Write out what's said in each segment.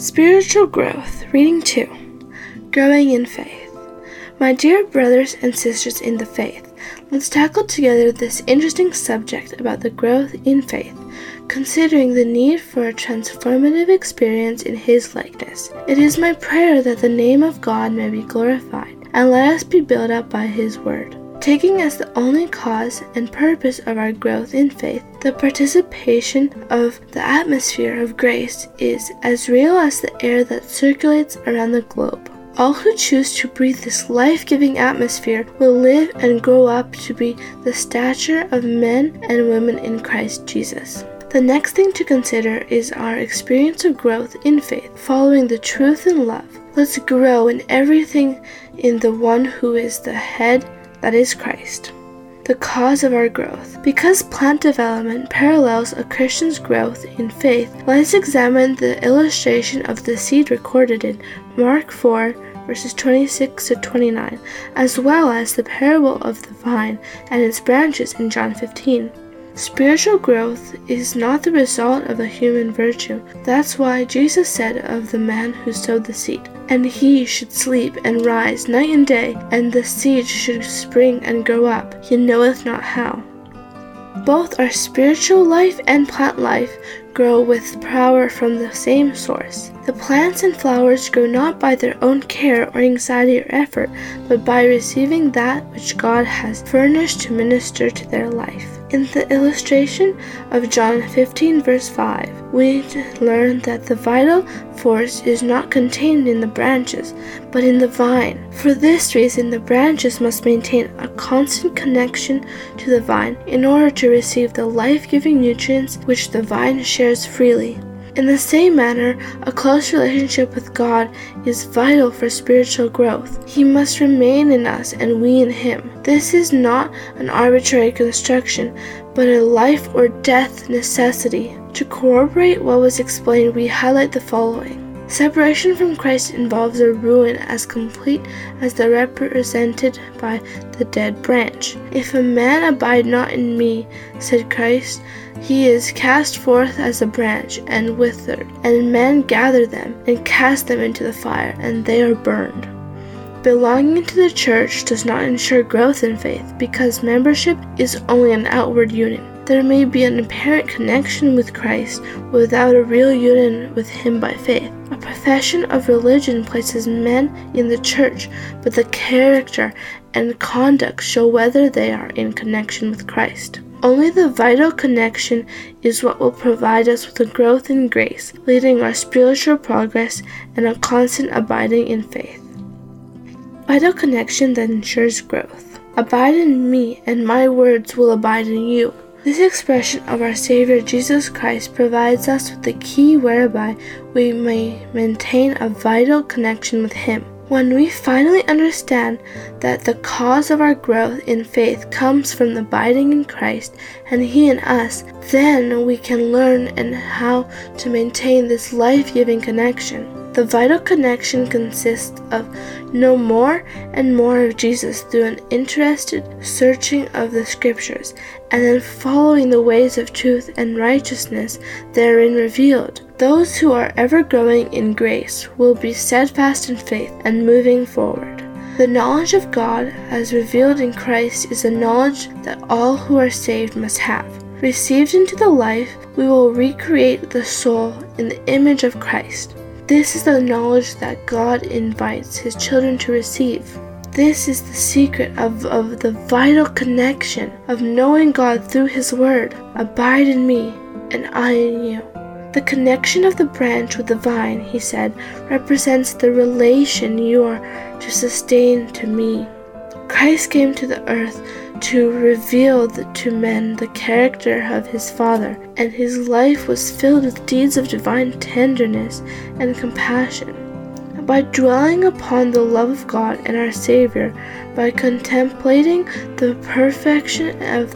Spiritual Growth, Reading 2 Growing in Faith. My dear brothers and sisters in the faith, let's tackle together this interesting subject about the growth in faith, considering the need for a transformative experience in His likeness. It is my prayer that the name of God may be glorified, and let us be built up by His Word taking as the only cause and purpose of our growth in faith the participation of the atmosphere of grace is as real as the air that circulates around the globe. All who choose to breathe this life giving atmosphere will live and grow up to be the stature of men and women in Christ Jesus. The next thing to consider is our experience of growth in faith, following the truth in love. Let's grow in everything in the one who is the head that is Christ. The cause of our growth. Because plant development parallels a Christian's growth in faith, let's examine the illustration of the seed recorded in Mark 4, verses 26 to 29, as well as the parable of the vine and its branches in John 15. Spiritual growth is not the result of a human virtue. That's why Jesus said of the man who sowed the seed, And he should sleep and rise night and day, and the seed should spring and grow up, he knoweth not how. Both our spiritual life and plant life grow with power from the same source. The plants and flowers grow not by their own care or anxiety or effort, but by receiving that which God has furnished to minister to their life. In the illustration of John 15, verse 5, we learn that the vital force is not contained in the branches, but in the vine. For this reason, the branches must maintain a constant connection to the vine in order to receive the life giving nutrients which the vine shares freely. In the same manner, a close relationship with God is vital for spiritual growth. He must remain in us and we in Him. This is not an arbitrary construction, but a life or death necessity. To corroborate what was explained, we highlight the following. Separation from Christ involves a ruin as complete as the represented by the dead branch. If a man abide not in me, said Christ, he is cast forth as a branch and withered, and men gather them and cast them into the fire, and they are burned. Belonging to the church does not ensure growth in faith because membership is only an outward union. There may be an apparent connection with Christ without a real union with Him by faith. A profession of religion places men in the church, but the character and conduct show whether they are in connection with Christ. Only the vital connection is what will provide us with a growth in grace, leading our spiritual progress and a constant abiding in faith. Vital connection that ensures growth. Abide in me, and my words will abide in you. This expression of our Savior Jesus Christ provides us with the key whereby we may maintain a vital connection with Him. When we finally understand that the cause of our growth in faith comes from the abiding in Christ and He in us, then we can learn and how to maintain this life giving connection. The vital connection consists of know more and more of Jesus through an interested searching of the scriptures, and then following the ways of truth and righteousness therein revealed. Those who are ever growing in grace will be steadfast in faith and moving forward. The knowledge of God as revealed in Christ is a knowledge that all who are saved must have. Received into the life, we will recreate the soul in the image of Christ. This is the knowledge that God invites His children to receive. This is the secret of, of the vital connection of knowing God through His Word. Abide in me, and I in you. The connection of the branch with the vine, he said, represents the relation you are to sustain to me. Christ came to the earth to reveal to men the character of his Father, and his life was filled with deeds of divine tenderness and compassion. By dwelling upon the love of God and our Savior, by contemplating the perfection of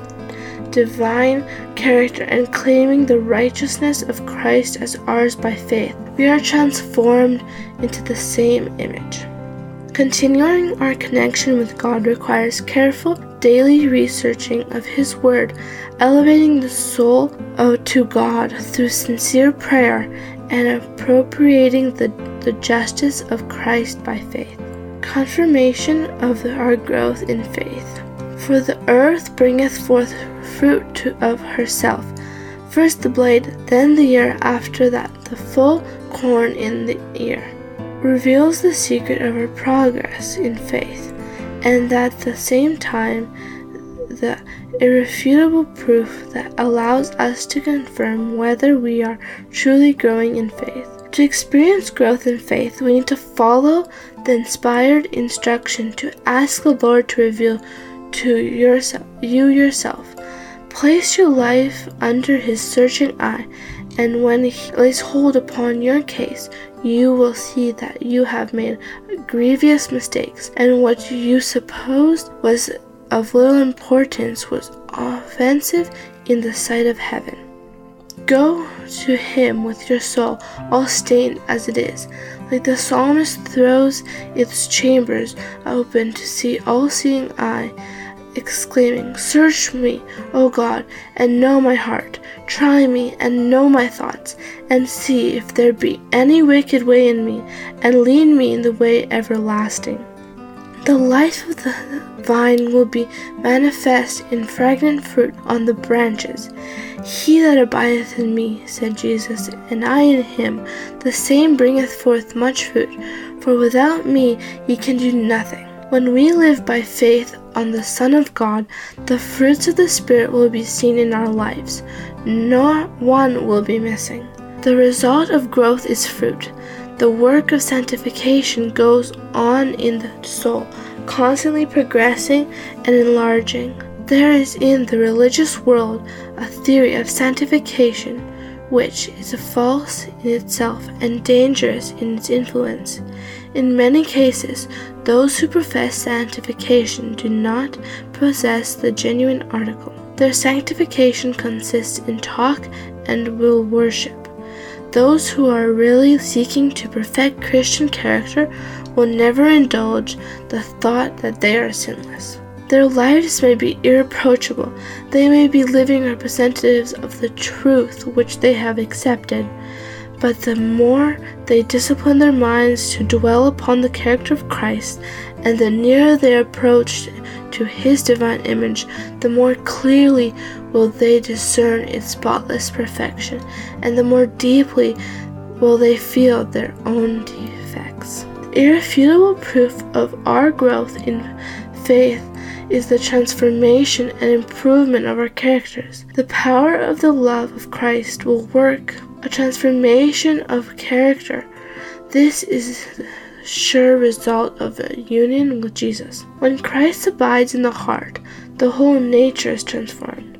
divine character and claiming the righteousness of Christ as ours by faith, we are transformed into the same image. Continuing our connection with God requires careful daily researching of His Word, elevating the soul to God through sincere prayer, and appropriating the, the justice of Christ by faith. Confirmation of our growth in faith. For the earth bringeth forth fruit to, of herself, first the blade, then the ear, after that the full corn in the ear. Reveals the secret of our progress in faith, and at the same time, the irrefutable proof that allows us to confirm whether we are truly growing in faith. To experience growth in faith, we need to follow the inspired instruction to ask the Lord to reveal to yourself, you yourself. Place your life under His searching eye, and when He lays hold upon your case, you will see that you have made grievous mistakes, and what you supposed was of little importance was offensive in the sight of heaven. Go to him with your soul all stained as it is, like the psalmist throws its chambers open to see all seeing eye, exclaiming, Search me, O God, and know my heart. Try me and know my thoughts, and see if there be any wicked way in me, and lead me in the way everlasting. The life of the vine will be manifest in fragrant fruit on the branches. He that abideth in me, said Jesus, and I in him, the same bringeth forth much fruit, for without me ye can do nothing. When we live by faith on the Son of God, the fruits of the Spirit will be seen in our lives. Not one will be missing. The result of growth is fruit. The work of sanctification goes on in the soul, constantly progressing and enlarging. There is in the religious world a theory of sanctification which is false in itself and dangerous in its influence. In many cases, those who profess sanctification do not possess the genuine article. Their sanctification consists in talk and will worship. Those who are really seeking to perfect Christian character will never indulge the thought that they are sinless. Their lives may be irreproachable, they may be living representatives of the truth which they have accepted, but the more they discipline their minds to dwell upon the character of Christ, and the nearer they approach to his divine image, the more clearly will they discern its spotless perfection, and the more deeply will they feel their own defects. Irrefutable proof of our growth in faith is the transformation and improvement of our characters. The power of the love of Christ will work a transformation of character. This is the sure result of a union with Jesus. When Christ abides in the heart, the whole nature is transformed.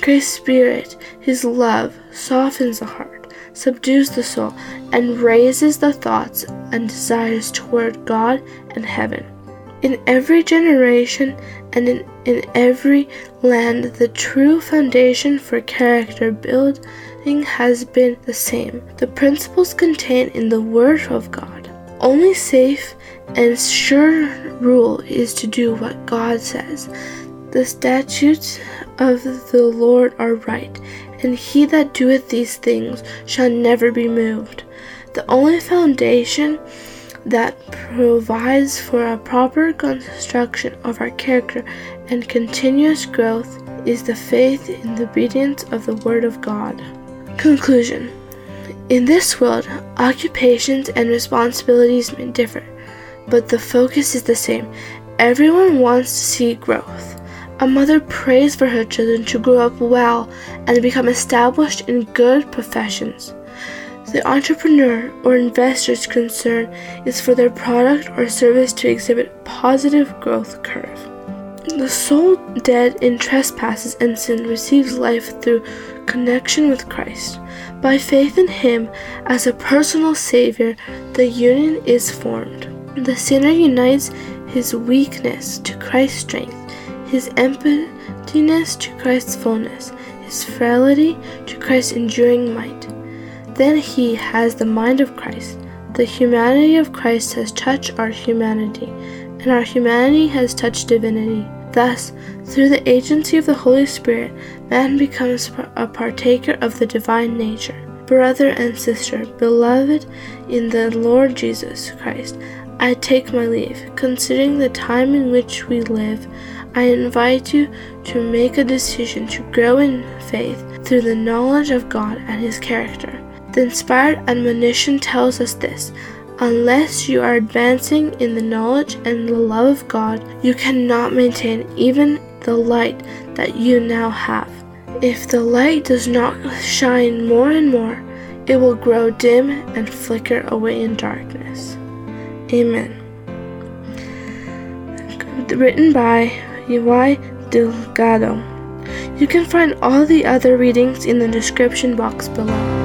Christ's Spirit, His love, softens the heart, subdues the soul, and raises the thoughts and desires toward God and heaven. In every generation and in, in every land, the true foundation for character building has been the same. The principles contained in the Word of God only safe and sure rule is to do what God says. The statutes of the Lord are right, and he that doeth these things shall never be moved. The only foundation that provides for a proper construction of our character and continuous growth is the faith in the obedience of the Word of God. Conclusion in this world, occupations and responsibilities may differ, but the focus is the same. Everyone wants to see growth. A mother prays for her children to grow up well and become established in good professions. The entrepreneur or investor's concern is for their product or service to exhibit positive growth curve. The soul dead in trespasses and sin receives life through connection with Christ. By faith in Him as a personal Savior, the union is formed. The sinner unites his weakness to Christ's strength, his emptiness to Christ's fullness, his frailty to Christ's enduring might. Then he has the mind of Christ. The humanity of Christ has touched our humanity, and our humanity has touched divinity. Thus, through the agency of the Holy Spirit, man becomes a partaker of the divine nature. brother and sister, beloved in the Lord Jesus Christ, I take my leave. Considering the time in which we live, I invite you to make a decision to grow in faith through the knowledge of God and His character. The inspired admonition tells us this Unless you are advancing in the knowledge and the love of God, you cannot maintain even the light that you now have. If the light does not shine more and more, it will grow dim and flicker away in darkness. Amen. Written by Y. Delgado. You can find all the other readings in the description box below.